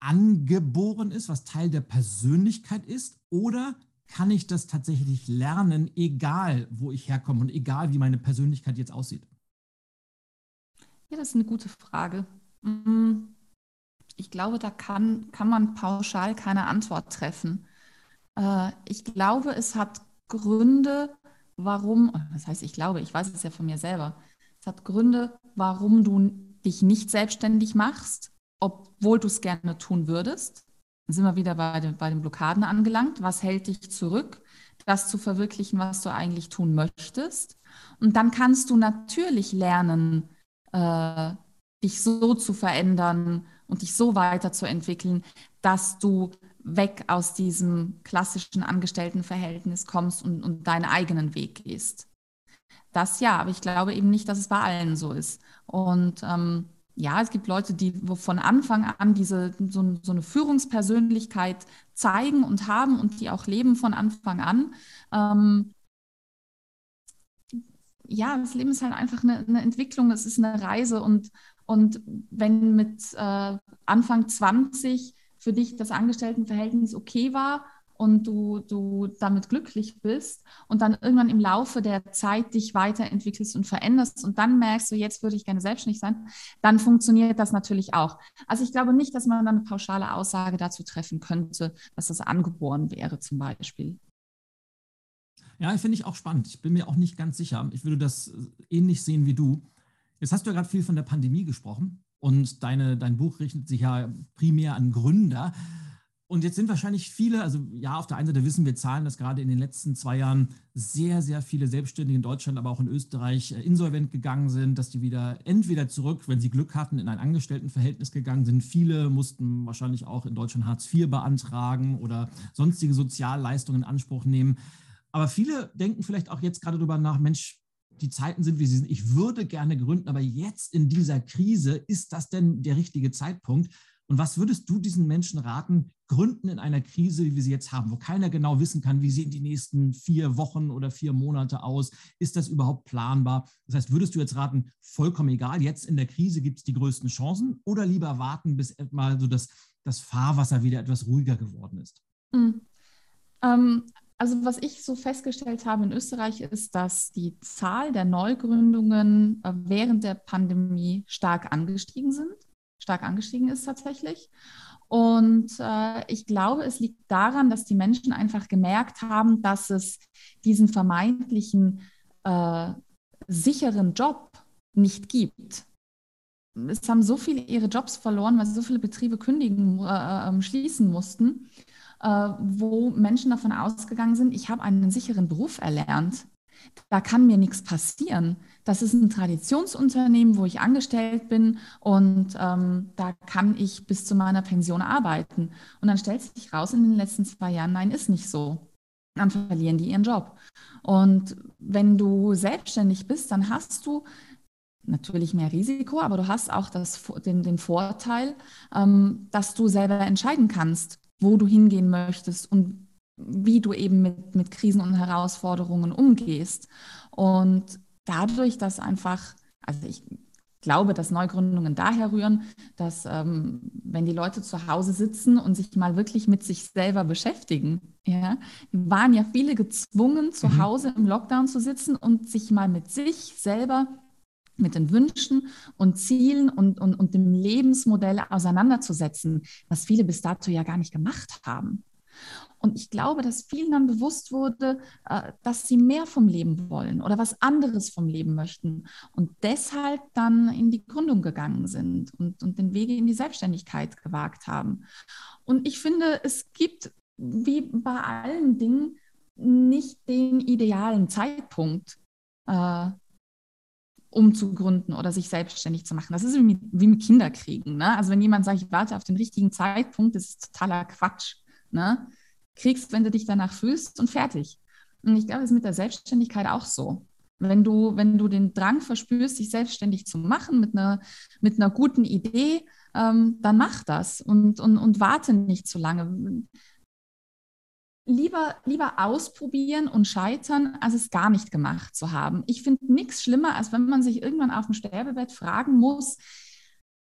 angeboren ist, was Teil der Persönlichkeit ist? Oder kann ich das tatsächlich lernen, egal wo ich herkomme und egal wie meine Persönlichkeit jetzt aussieht? Ja, das ist eine gute Frage. Mm, ich glaube, da kann, kann man pauschal keine Antwort treffen. Äh, ich glaube, es hat Gründe, warum, das heißt, ich glaube, ich weiß es ja von mir selber, es hat Gründe, warum du dich nicht selbstständig machst, obwohl du es gerne tun würdest. Dann sind wir wieder bei den, bei den Blockaden angelangt. Was hält dich zurück, das zu verwirklichen, was du eigentlich tun möchtest? Und dann kannst du natürlich lernen, äh, dich so zu verändern und dich so weiterzuentwickeln, dass du weg aus diesem klassischen Angestelltenverhältnis kommst und, und deinen eigenen Weg gehst. Das ja, aber ich glaube eben nicht, dass es bei allen so ist. Und ähm, ja, es gibt Leute, die von Anfang an diese so, so, eine Führungspersönlichkeit zeigen und haben und die auch leben von Anfang an. Ähm, ja, das Leben ist halt einfach eine, eine, Entwicklung, es ist eine Reise und, und wenn mit äh, Anfang 20 für dich das Angestelltenverhältnis okay war und du, du damit glücklich bist und dann irgendwann im Laufe der Zeit dich weiterentwickelst und veränderst und dann merkst du, jetzt würde ich gerne selbstständig sein, dann funktioniert das natürlich auch. Also ich glaube nicht, dass man dann eine pauschale Aussage dazu treffen könnte, dass das angeboren wäre zum Beispiel. Ja, finde ich auch spannend. Ich bin mir auch nicht ganz sicher. Ich würde das ähnlich sehen wie du. Jetzt hast du ja gerade viel von der Pandemie gesprochen und deine, dein Buch richtet sich ja primär an Gründer. Und jetzt sind wahrscheinlich viele, also ja, auf der einen Seite wissen wir Zahlen, dass gerade in den letzten zwei Jahren sehr, sehr viele Selbstständige in Deutschland, aber auch in Österreich äh, insolvent gegangen sind, dass die wieder entweder zurück, wenn sie Glück hatten, in ein Angestelltenverhältnis gegangen sind. Viele mussten wahrscheinlich auch in Deutschland Hartz IV beantragen oder sonstige Sozialleistungen in Anspruch nehmen. Aber viele denken vielleicht auch jetzt gerade darüber nach, Mensch, die Zeiten sind, wie sie sind. Ich würde gerne gründen, aber jetzt in dieser Krise, ist das denn der richtige Zeitpunkt? Und was würdest du diesen Menschen raten, gründen in einer Krise, wie wir sie jetzt haben, wo keiner genau wissen kann, wie sehen die nächsten vier Wochen oder vier Monate aus? Ist das überhaupt planbar? Das heißt, würdest du jetzt raten, vollkommen egal, jetzt in der Krise gibt es die größten Chancen oder lieber warten, bis mal so das, das Fahrwasser wieder etwas ruhiger geworden ist? Mhm. Ähm, also was ich so festgestellt habe in Österreich ist, dass die Zahl der Neugründungen äh, während der Pandemie stark angestiegen sind stark angestiegen ist tatsächlich. Und äh, ich glaube, es liegt daran, dass die Menschen einfach gemerkt haben, dass es diesen vermeintlichen äh, sicheren Job nicht gibt. Es haben so viele ihre Jobs verloren, weil so viele Betriebe kündigen, äh, ähm, schließen mussten, äh, wo Menschen davon ausgegangen sind, ich habe einen sicheren Beruf erlernt. Da kann mir nichts passieren. Das ist ein Traditionsunternehmen, wo ich angestellt bin und ähm, da kann ich bis zu meiner Pension arbeiten. Und dann stellt sich raus in den letzten zwei Jahren, nein, ist nicht so. Dann verlieren die ihren Job. Und wenn du selbstständig bist, dann hast du natürlich mehr Risiko, aber du hast auch das, den, den Vorteil, ähm, dass du selber entscheiden kannst, wo du hingehen möchtest und wie du eben mit, mit Krisen und Herausforderungen umgehst. Und dadurch, dass einfach, also ich glaube, dass Neugründungen daher rühren, dass ähm, wenn die Leute zu Hause sitzen und sich mal wirklich mit sich selber beschäftigen, ja, waren ja viele gezwungen, zu mhm. Hause im Lockdown zu sitzen und sich mal mit sich selber mit den Wünschen und Zielen und, und, und dem Lebensmodell auseinanderzusetzen, was viele bis dato ja gar nicht gemacht haben. Und ich glaube, dass vielen dann bewusst wurde, äh, dass sie mehr vom Leben wollen oder was anderes vom Leben möchten und deshalb dann in die Gründung gegangen sind und, und den Wege in die Selbstständigkeit gewagt haben. Und ich finde, es gibt wie bei allen Dingen nicht den idealen Zeitpunkt, äh, um zu gründen oder sich selbstständig zu machen. Das ist wie mit, Kinderkriegen. Ne? Also wenn jemand sagt, ich warte auf den richtigen Zeitpunkt, das ist totaler Quatsch. Ne? Kriegst, wenn du dich danach fühlst und fertig. Und ich glaube, es ist mit der Selbstständigkeit auch so. Wenn du, wenn du den Drang verspürst, dich selbstständig zu machen mit einer, mit einer guten Idee, ähm, dann mach das und, und, und warte nicht zu lange. Lieber, lieber ausprobieren und scheitern, als es gar nicht gemacht zu haben. Ich finde nichts schlimmer, als wenn man sich irgendwann auf dem Sterbebett fragen muss,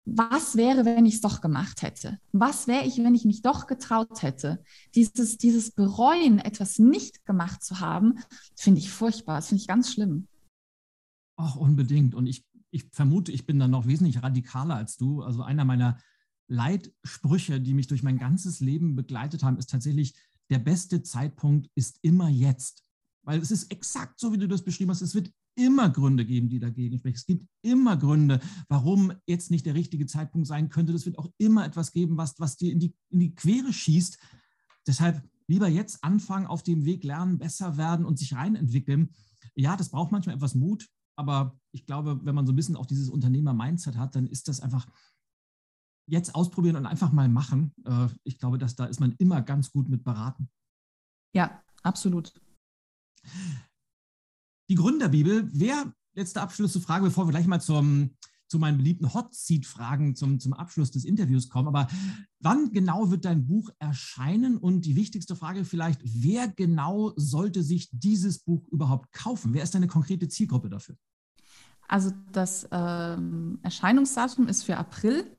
was wäre, wenn ich es doch gemacht hätte? Was wäre ich, wenn ich mich doch getraut hätte? Dieses, dieses Bereuen, etwas nicht gemacht zu haben, finde ich furchtbar. Das finde ich ganz schlimm. Ach, unbedingt. Und ich, ich vermute, ich bin dann noch wesentlich radikaler als du. Also einer meiner Leitsprüche, die mich durch mein ganzes Leben begleitet haben, ist tatsächlich, der beste Zeitpunkt ist immer jetzt. Weil es ist exakt so, wie du das beschrieben hast. Es wird immer Gründe geben, die dagegen sprechen. Es gibt immer Gründe, warum jetzt nicht der richtige Zeitpunkt sein könnte. Es wird auch immer etwas geben, was, was dir in die, in die Quere schießt. Deshalb lieber jetzt anfangen, auf dem Weg lernen, besser werden und sich reinentwickeln. Ja, das braucht manchmal etwas Mut, aber ich glaube, wenn man so ein bisschen auch dieses Unternehmer-Mindset hat, dann ist das einfach jetzt ausprobieren und einfach mal machen. Äh, ich glaube, dass da ist man immer ganz gut mit beraten. Ja, absolut. Die Gründerbibel, wer, letzte Abschlussfrage, bevor wir gleich mal zum, zu meinen beliebten Hot Seat-Fragen zum, zum Abschluss des Interviews kommen. Aber wann genau wird dein Buch erscheinen? Und die wichtigste Frage vielleicht, wer genau sollte sich dieses Buch überhaupt kaufen? Wer ist deine konkrete Zielgruppe dafür? Also das ähm, Erscheinungsdatum ist für April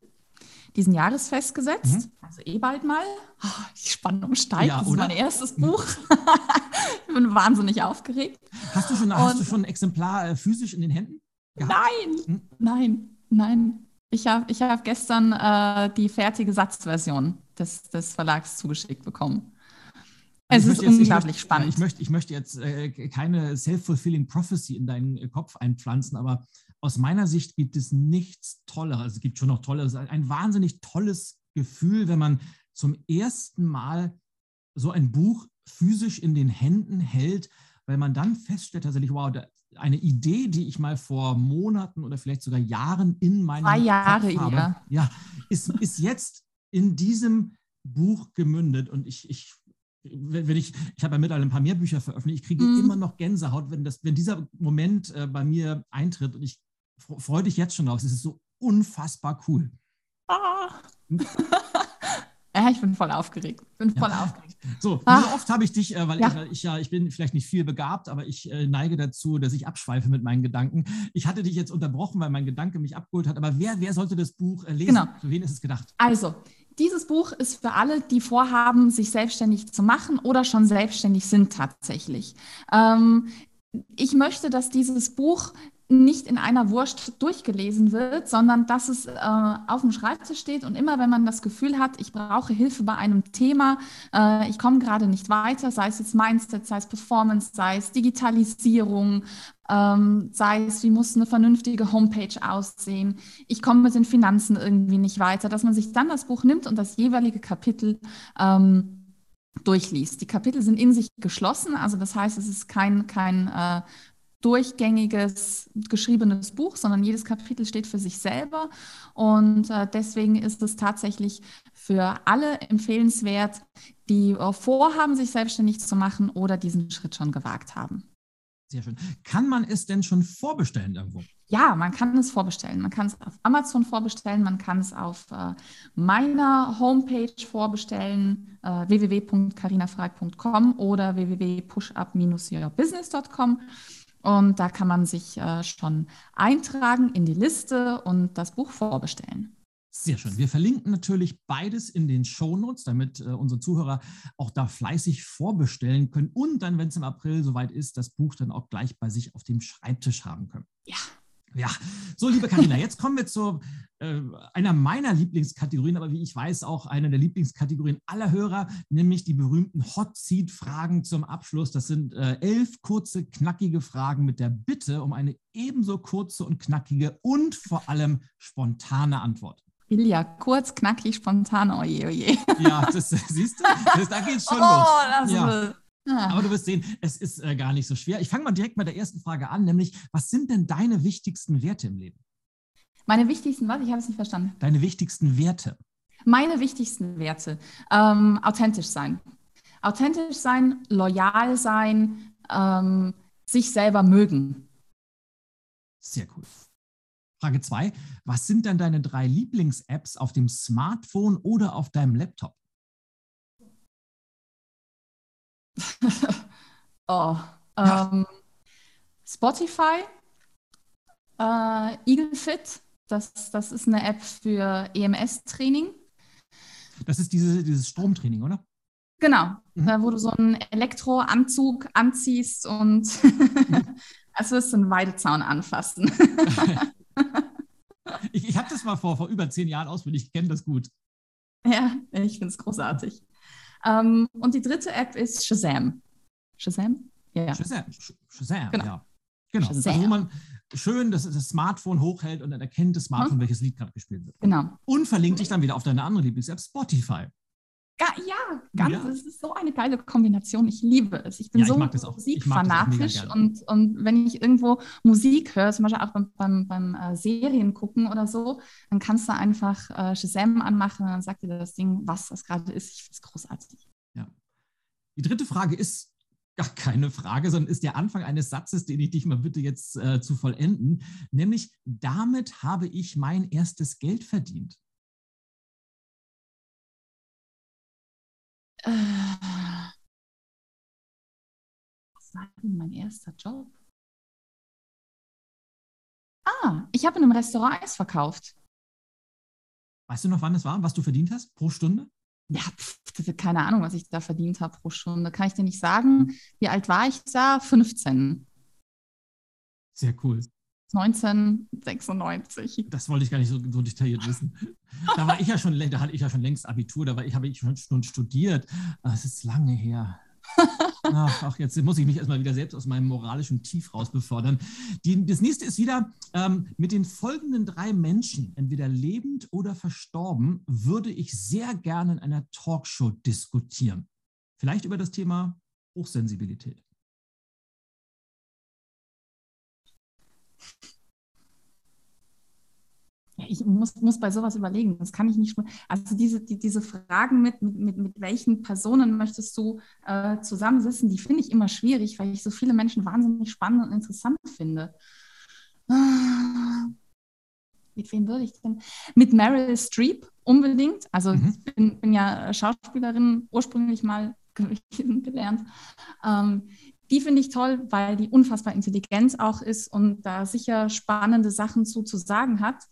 diesen Jahresfest gesetzt, mhm. also eh bald mal. Oh, die Spannung steigt. Ja, das ist mein erstes Buch. ich bin wahnsinnig aufgeregt. Hast du schon, hast du schon ein Exemplar äh, physisch in den Händen? Gehabt? Nein, hm? nein, nein. Ich habe ich hab gestern äh, die fertige Satzversion des, des Verlags zugeschickt bekommen. Es ist jetzt, unglaublich ich spannend. Ich möchte, ich möchte jetzt äh, keine self-fulfilling prophecy in deinen Kopf einpflanzen, aber aus meiner Sicht gibt es nichts Tolleres. Also es gibt schon noch Tolles. Ein wahnsinnig tolles Gefühl, wenn man zum ersten Mal so ein Buch physisch in den Händen hält, weil man dann feststellt tatsächlich, wow, eine Idee, die ich mal vor Monaten oder vielleicht sogar Jahren in meinem Zwei Jahre Kopf habe, ja. ja, ist, ist jetzt in diesem Buch gemündet und ich, ich wenn ich, ich habe ja mittlerweile ein paar mehr Bücher veröffentlicht, ich kriege mm. immer noch Gänsehaut, wenn, das, wenn dieser Moment äh, bei mir eintritt und ich freue dich jetzt schon drauf. Es ist so unfassbar cool. Ah. Ja, ich bin voll aufgeregt. Bin voll ja. aufgeregt. So, ah. wie oft habe ich dich, äh, weil ja. Ich, ich, ja, ich bin vielleicht nicht viel begabt, aber ich äh, neige dazu, dass ich abschweife mit meinen Gedanken. Ich hatte dich jetzt unterbrochen, weil mein Gedanke mich abgeholt hat. Aber wer, wer sollte das Buch äh, lesen? Genau. Für wen ist es gedacht? Also, dieses Buch ist für alle, die vorhaben, sich selbstständig zu machen oder schon selbstständig sind tatsächlich. Ähm, ich möchte, dass dieses Buch nicht in einer Wurst durchgelesen wird, sondern dass es äh, auf dem Schreibtisch steht und immer, wenn man das Gefühl hat, ich brauche Hilfe bei einem Thema, äh, ich komme gerade nicht weiter, sei es jetzt Mindset, sei es Performance, sei es Digitalisierung, ähm, sei es, wie muss eine vernünftige Homepage aussehen, ich komme mit den Finanzen irgendwie nicht weiter, dass man sich dann das Buch nimmt und das jeweilige Kapitel ähm, durchliest. Die Kapitel sind in sich geschlossen, also das heißt, es ist kein, kein äh, durchgängiges geschriebenes Buch, sondern jedes Kapitel steht für sich selber. Und äh, deswegen ist es tatsächlich für alle empfehlenswert, die äh, vorhaben, sich selbstständig zu machen oder diesen Schritt schon gewagt haben. Sehr schön. Kann man es denn schon vorbestellen irgendwo? Ja, man kann es vorbestellen. Man kann es auf Amazon vorbestellen, man kann es auf äh, meiner Homepage vorbestellen, äh, www.carinafrag.com oder www.pushup-yourbusiness.com. Und da kann man sich äh, schon eintragen in die Liste und das Buch vorbestellen. Sehr schön. Wir verlinken natürlich beides in den Shownotes, damit äh, unsere Zuhörer auch da fleißig vorbestellen können und dann, wenn es im April soweit ist, das Buch dann auch gleich bei sich auf dem Schreibtisch haben können. Ja. Ja, so liebe Karina, jetzt kommen wir zu äh, einer meiner Lieblingskategorien, aber wie ich weiß auch einer der Lieblingskategorien aller Hörer, nämlich die berühmten Hot Seat Fragen zum Abschluss. Das sind äh, elf kurze, knackige Fragen mit der Bitte um eine ebenso kurze und knackige und vor allem spontane Antwort. Ilja, kurz, knackig, spontan, oje, oje. Ja, das siehst du, das, da geht's schon oh, los. Das ja. Ah. Aber du wirst sehen, es ist äh, gar nicht so schwer. Ich fange mal direkt mit der ersten Frage an, nämlich, was sind denn deine wichtigsten Werte im Leben? Meine wichtigsten, was? Ich habe es nicht verstanden. Deine wichtigsten Werte. Meine wichtigsten Werte. Ähm, authentisch sein. Authentisch sein, loyal sein, ähm, sich selber mögen. Sehr cool. Frage 2. Was sind denn deine drei Lieblings-Apps auf dem Smartphone oder auf deinem Laptop? oh, ähm, Spotify, äh, EagleFit, das, das ist eine App für EMS-Training. Das ist diese, dieses Stromtraining, oder? Genau, mhm. wo du so einen Elektroanzug anziehst und als wirst du einen Weidezaun anfassen. ich ich habe das mal vor, vor über zehn Jahren ausprobiert, ich kenne das gut. Ja, ich finde es großartig. Ähm, und die dritte App ist Shazam. Shazam? Ja. Shazam, Shazam genau. ja. Genau. Shazam. Also, wo man schön das, das, Smartphone hochhält und dann erkennt das Smartphone, hm? welches Lied gerade gespielt wird. Genau. Und verlinkt dich dann wieder auf deine andere Lieblings-App, Spotify. Ja, ganz, ja. es ist so eine geile Kombination. Ich liebe es. Ich bin ja, ich so musikfanatisch und, und wenn ich irgendwo Musik höre, zum Beispiel auch beim, beim, beim äh, Serien gucken oder so, dann kannst du einfach äh, Shazam anmachen und dann sagt dir das Ding, was das gerade ist. Ich finde es großartig. Ja. Die dritte Frage ist gar keine Frage, sondern ist der Anfang eines Satzes, den ich dich mal bitte jetzt äh, zu vollenden, nämlich damit habe ich mein erstes Geld verdient. Äh, was war denn mein erster Job? Ah, ich habe in einem Restaurant Eis verkauft. Weißt du noch, wann es war, was du verdient hast pro Stunde? Ja, pf, keine Ahnung, was ich da verdient habe pro Stunde. Kann ich dir nicht sagen. Wie alt war ich da? 15. Sehr cool. 1996. Das wollte ich gar nicht so, so, detailliert wissen. Da war ich ja schon, da hatte ich ja schon längst Abitur, da war ich, habe ich schon, schon studiert. Das ist lange her. Ach, ach, jetzt muss ich mich erstmal wieder selbst aus meinem moralischen Tief raus befördern. Die, das nächste ist wieder ähm, mit den folgenden drei Menschen, entweder lebend oder verstorben, würde ich sehr gerne in einer Talkshow diskutieren. Vielleicht über das Thema Hochsensibilität. Ich muss, muss bei sowas überlegen. Das kann ich nicht. Also diese, die, diese Fragen mit, mit, mit welchen Personen möchtest du äh, zusammensitzen, die finde ich immer schwierig, weil ich so viele Menschen wahnsinnig spannend und interessant finde. Mit wem würde ich denn? Mit Meryl Streep unbedingt. Also mhm. ich bin, bin, ja Schauspielerin ursprünglich mal gelernt. Ähm, die finde ich toll, weil die unfassbar intelligent auch ist und da sicher spannende Sachen zu, zu sagen hat.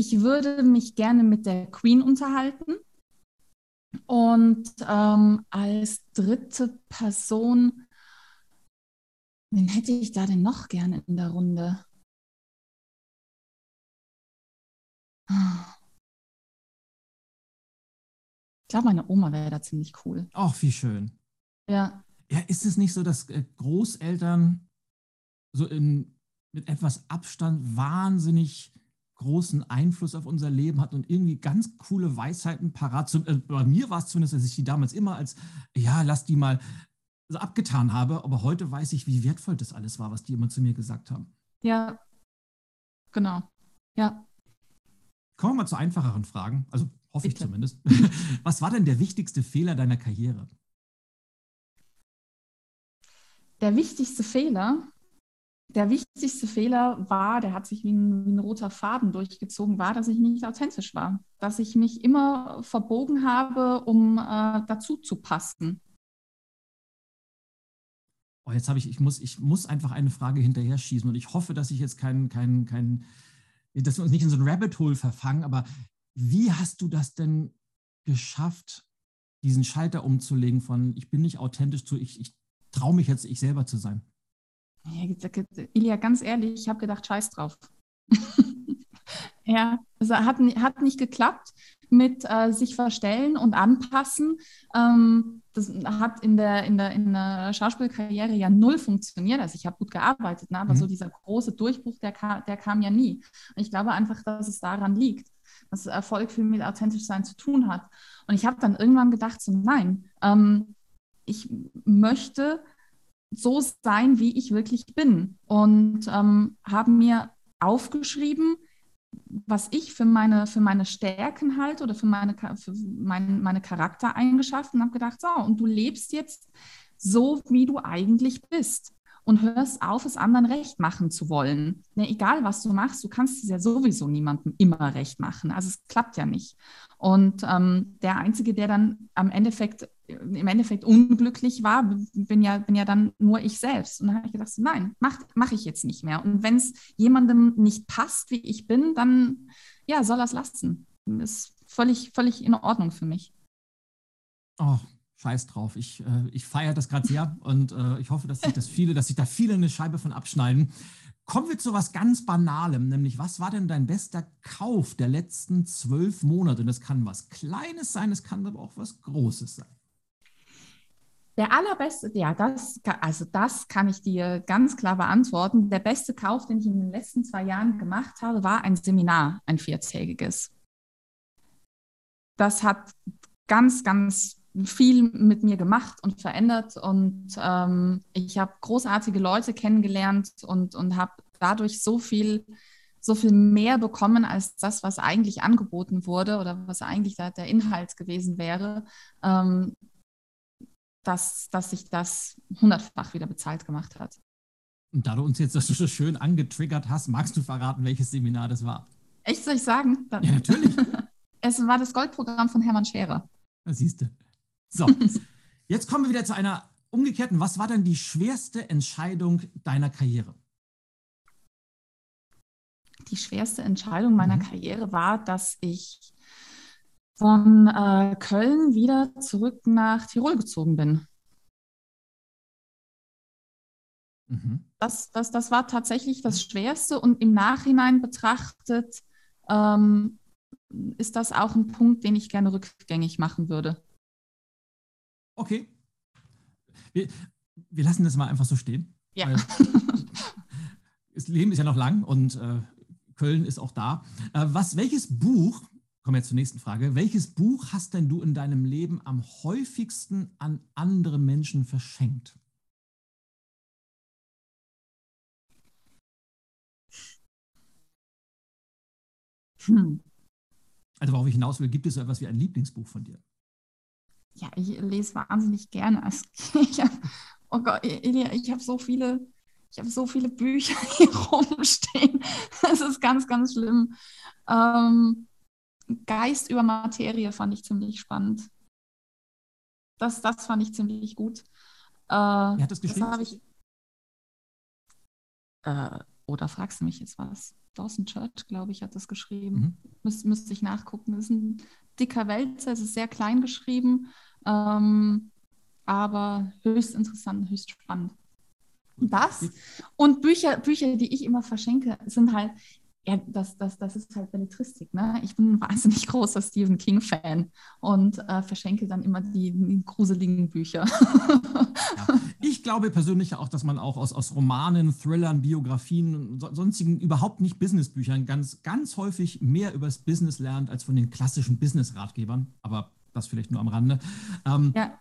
Ich würde mich gerne mit der Queen unterhalten. Und ähm, als dritte Person, wen hätte ich da denn noch gerne in der Runde? Ich glaube, meine Oma wäre da ziemlich cool. Ach, wie schön. Ja. Ja, ist es nicht so, dass äh, Großeltern so in, mit etwas Abstand wahnsinnig großen Einfluss auf unser Leben hatten und irgendwie ganz coole Weisheiten parat. Äh, bei mir war es zumindest, dass ich die damals immer als, ja, lass die mal so abgetan habe, aber heute weiß ich, wie wertvoll das alles war, was die immer zu mir gesagt haben. Ja, genau. Ja. Kommen wir mal zu einfacheren Fragen, also hoffe Bitte. ich zumindest. Was war denn der wichtigste Fehler deiner Karriere? Der wichtigste Fehler der wichtigste Fehler war, der hat sich wie ein, wie ein, roter Faden durchgezogen, war, dass ich nicht authentisch war. Dass ich mich immer verbogen habe, um äh, dazu zu passen. Oh, jetzt habe ich, ich muss, ich muss einfach eine Frage hinterher schießen und ich hoffe, dass ich jetzt keinen, keinen, keinen, dass wir uns nicht in so ein Rabbit Hole verfangen, aber wie hast du das denn geschafft, diesen Schalter umzulegen von ich bin nicht authentisch zu ich, ich traue mich jetzt, ich selber zu sein? Ilja, ganz ehrlich, ich habe gedacht, scheiß drauf. ja, es hat, hat nicht geklappt mit äh, sich verstellen und anpassen. Ähm, das hat in der, in, der, in der Schauspielkarriere ja null funktioniert. Also ich habe gut gearbeitet, ne? aber mhm. so dieser große Durchbruch, der, kam, der kam ja nie. Und ich glaube einfach, dass es daran liegt, dass Erfolg viel mit authentisch sein zu tun hat. Und ich habe dann irgendwann gedacht, so nein, ähm, ich möchte so sein, wie ich wirklich bin. Und ähm, haben mir aufgeschrieben, was ich für meine, für meine Stärken halte oder für meine, für mein, meine Charaktereigenschaften und habe gedacht, so, und du lebst jetzt so, wie du eigentlich bist und hörst auf, es anderen recht machen zu wollen. Ne, egal, was du machst, du kannst es ja sowieso niemandem immer recht machen. Also es klappt ja nicht. Und ähm, der Einzige, der dann am Endeffekt, im Endeffekt unglücklich war, bin ja, bin ja dann nur ich selbst. Und dann habe ich gedacht, nein, mache mach ich jetzt nicht mehr. Und wenn es jemandem nicht passt, wie ich bin, dann ja, soll er es lassen. Ist völlig, völlig in Ordnung für mich. Oh, scheiß drauf. Ich, äh, ich feiere das gerade sehr und äh, ich hoffe, dass sich das viele, dass sich da viele eine Scheibe von abschneiden. Kommen wir zu was ganz Banalem, nämlich was war denn dein bester Kauf der letzten zwölf Monate? Und das kann was Kleines sein, es kann aber auch was Großes sein. Der allerbeste, ja, das, also das kann ich dir ganz klar beantworten. Der beste Kauf, den ich in den letzten zwei Jahren gemacht habe, war ein Seminar, ein viertägiges. Das hat ganz, ganz viel mit mir gemacht und verändert und ähm, ich habe großartige Leute kennengelernt und, und habe dadurch so viel, so viel mehr bekommen als das, was eigentlich angeboten wurde oder was eigentlich der, Inhalt gewesen wäre, ähm, dass, dass sich das hundertfach wieder bezahlt gemacht hat. Und da du uns jetzt das so schön angetriggert hast, magst du verraten, welches Seminar das war? Echt, soll ich sagen? Dann ja, natürlich. es war das Goldprogramm von Hermann Scherer. siehst du. So, jetzt kommen wir wieder zu einer umgekehrten. Was war denn die schwerste Entscheidung deiner Karriere? Die schwerste Entscheidung meiner mhm. Karriere war, dass ich von äh, Köln wieder zurück nach Tirol gezogen bin. Mhm. Das, das, das war tatsächlich das Schwerste und im Nachhinein betrachtet ähm, ist das auch ein Punkt, den ich gerne rückgängig machen würde. Okay. Wir, wir lassen das mal einfach so stehen. Ja. das Leben ist ja noch lang und äh, Köln ist auch da. Äh, was, welches Buch, kommen wir jetzt zur nächsten Frage, welches Buch hast denn du in deinem Leben am häufigsten an andere Menschen verschenkt? Hm. Also worauf ich hinaus will, gibt es so etwas wie ein Lieblingsbuch von dir? Ja, ich lese wahnsinnig gerne. Ich hab, oh Gott, Elia, ich habe so viele, ich habe so viele Bücher hier rumstehen. Das ist ganz, ganz schlimm. Ähm, Geist über Materie fand ich ziemlich spannend. Das, das fand ich ziemlich gut. Äh, Wer hat das geschrieben? Ich, äh, oder fragst du mich jetzt was? Dawson Church, glaube ich, hat das geschrieben. Mhm. Müs müsste ich nachgucken. Das ist ein dicker Wälzer, es ist sehr klein geschrieben, ähm, aber höchst interessant, höchst spannend. Das und Bücher, Bücher, die ich immer verschenke, sind halt ja, das, das, das ist halt Belletristik. Ne? Ich bin ein wahnsinnig großer Stephen King-Fan und äh, verschenke dann immer die, die gruseligen Bücher. Ja. Ich glaube persönlich auch, dass man auch aus, aus Romanen, Thrillern, Biografien und sonstigen überhaupt nicht Businessbüchern ganz, ganz häufig mehr über das Business lernt als von den klassischen Business-Ratgebern. Aber das vielleicht nur am Rande. Ähm, ja.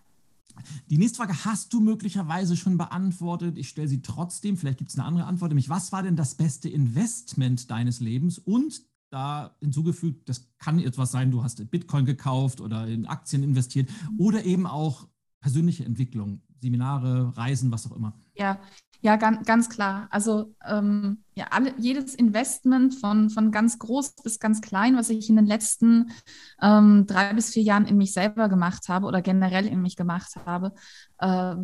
Die nächste Frage hast du möglicherweise schon beantwortet. Ich stelle sie trotzdem. Vielleicht gibt es eine andere Antwort. Nämlich, was war denn das beste Investment deines Lebens? Und da hinzugefügt, das kann etwas sein, du hast Bitcoin gekauft oder in Aktien investiert oder eben auch persönliche Entwicklung, Seminare, Reisen, was auch immer. Ja, ja, ganz, ganz klar. Also ähm, ja, alle, jedes Investment von, von ganz groß bis ganz klein, was ich in den letzten ähm, drei bis vier Jahren in mich selber gemacht habe oder generell in mich gemacht habe, äh,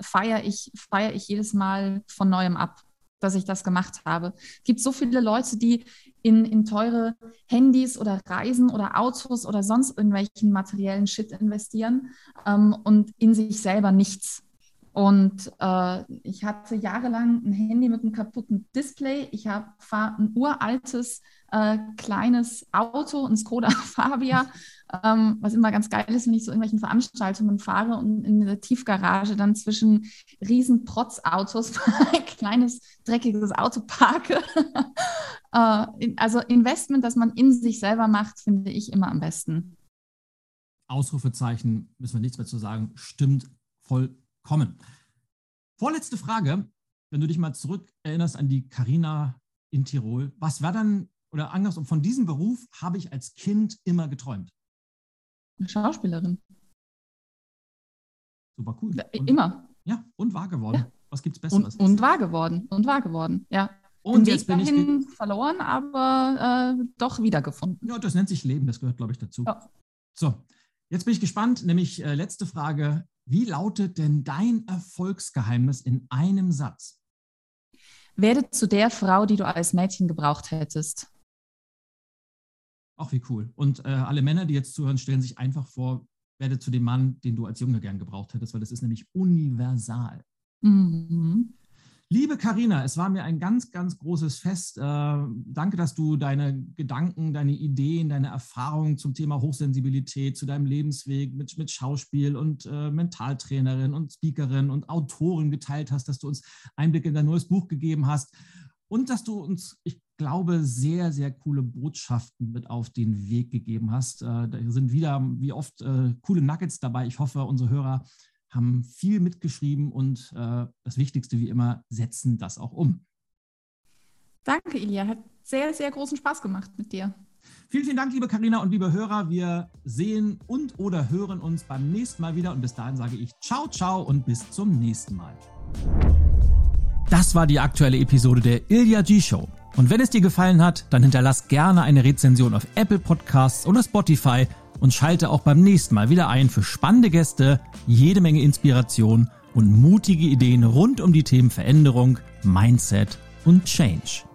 feiere ich, feier ich jedes Mal von neuem ab dass ich das gemacht habe. Es gibt so viele Leute, die in, in teure Handys oder Reisen oder Autos oder sonst irgendwelchen materiellen Shit investieren ähm, und in sich selber nichts. Und äh, ich hatte jahrelang ein Handy mit einem kaputten Display. Ich fahre ein uraltes, äh, kleines Auto, ein Skoda Fabia, ähm, was immer ganz geil ist, wenn ich zu irgendwelchen Veranstaltungen fahre und in der Tiefgarage dann zwischen riesen Protzautos ein kleines, dreckiges Auto parke. äh, in, also Investment, das man in sich selber macht, finde ich immer am besten. Ausrufezeichen, müssen wir nichts mehr zu sagen, stimmt voll kommen. Vorletzte Frage, wenn du dich mal zurück erinnerst an die Karina in Tirol, was war dann, oder anders, von diesem Beruf habe ich als Kind immer geträumt? Schauspielerin. Super cool. Und, immer. Ja, und wahr geworden. Ja. Was es Besseres? Und, und wahr geworden. Und wahr geworden, ja. Und Den jetzt Weg bin dahin ich verloren, aber äh, doch wiedergefunden. Ja, das nennt sich Leben, das gehört, glaube ich, dazu. Ja. So, jetzt bin ich gespannt, nämlich äh, letzte Frage. Wie lautet denn dein Erfolgsgeheimnis in einem Satz? Werde zu der Frau, die du als Mädchen gebraucht hättest. Ach, wie cool. Und äh, alle Männer, die jetzt zuhören, stellen sich einfach vor, werde zu dem Mann, den du als Junge gern gebraucht hättest, weil das ist nämlich universal. Mhm. Liebe Karina, es war mir ein ganz, ganz großes Fest. Äh, danke, dass du deine Gedanken, deine Ideen, deine Erfahrungen zum Thema Hochsensibilität, zu deinem Lebensweg mit, mit Schauspiel und äh, Mentaltrainerin und Speakerin und Autorin geteilt hast, dass du uns Einblick in dein neues Buch gegeben hast und dass du uns, ich glaube, sehr, sehr coole Botschaften mit auf den Weg gegeben hast. Äh, da sind wieder, wie oft, äh, coole Nuggets dabei. Ich hoffe, unsere Hörer haben viel mitgeschrieben und äh, das Wichtigste wie immer, setzen das auch um. Danke, Ilja. Hat sehr, sehr großen Spaß gemacht mit dir. Vielen, vielen Dank, liebe Karina und liebe Hörer. Wir sehen und oder hören uns beim nächsten Mal wieder und bis dahin sage ich ciao, ciao und bis zum nächsten Mal. Das war die aktuelle Episode der Ilja G Show. Und wenn es dir gefallen hat, dann hinterlass gerne eine Rezension auf Apple Podcasts oder Spotify und schalte auch beim nächsten Mal wieder ein für spannende Gäste, jede Menge Inspiration und mutige Ideen rund um die Themen Veränderung, Mindset und Change.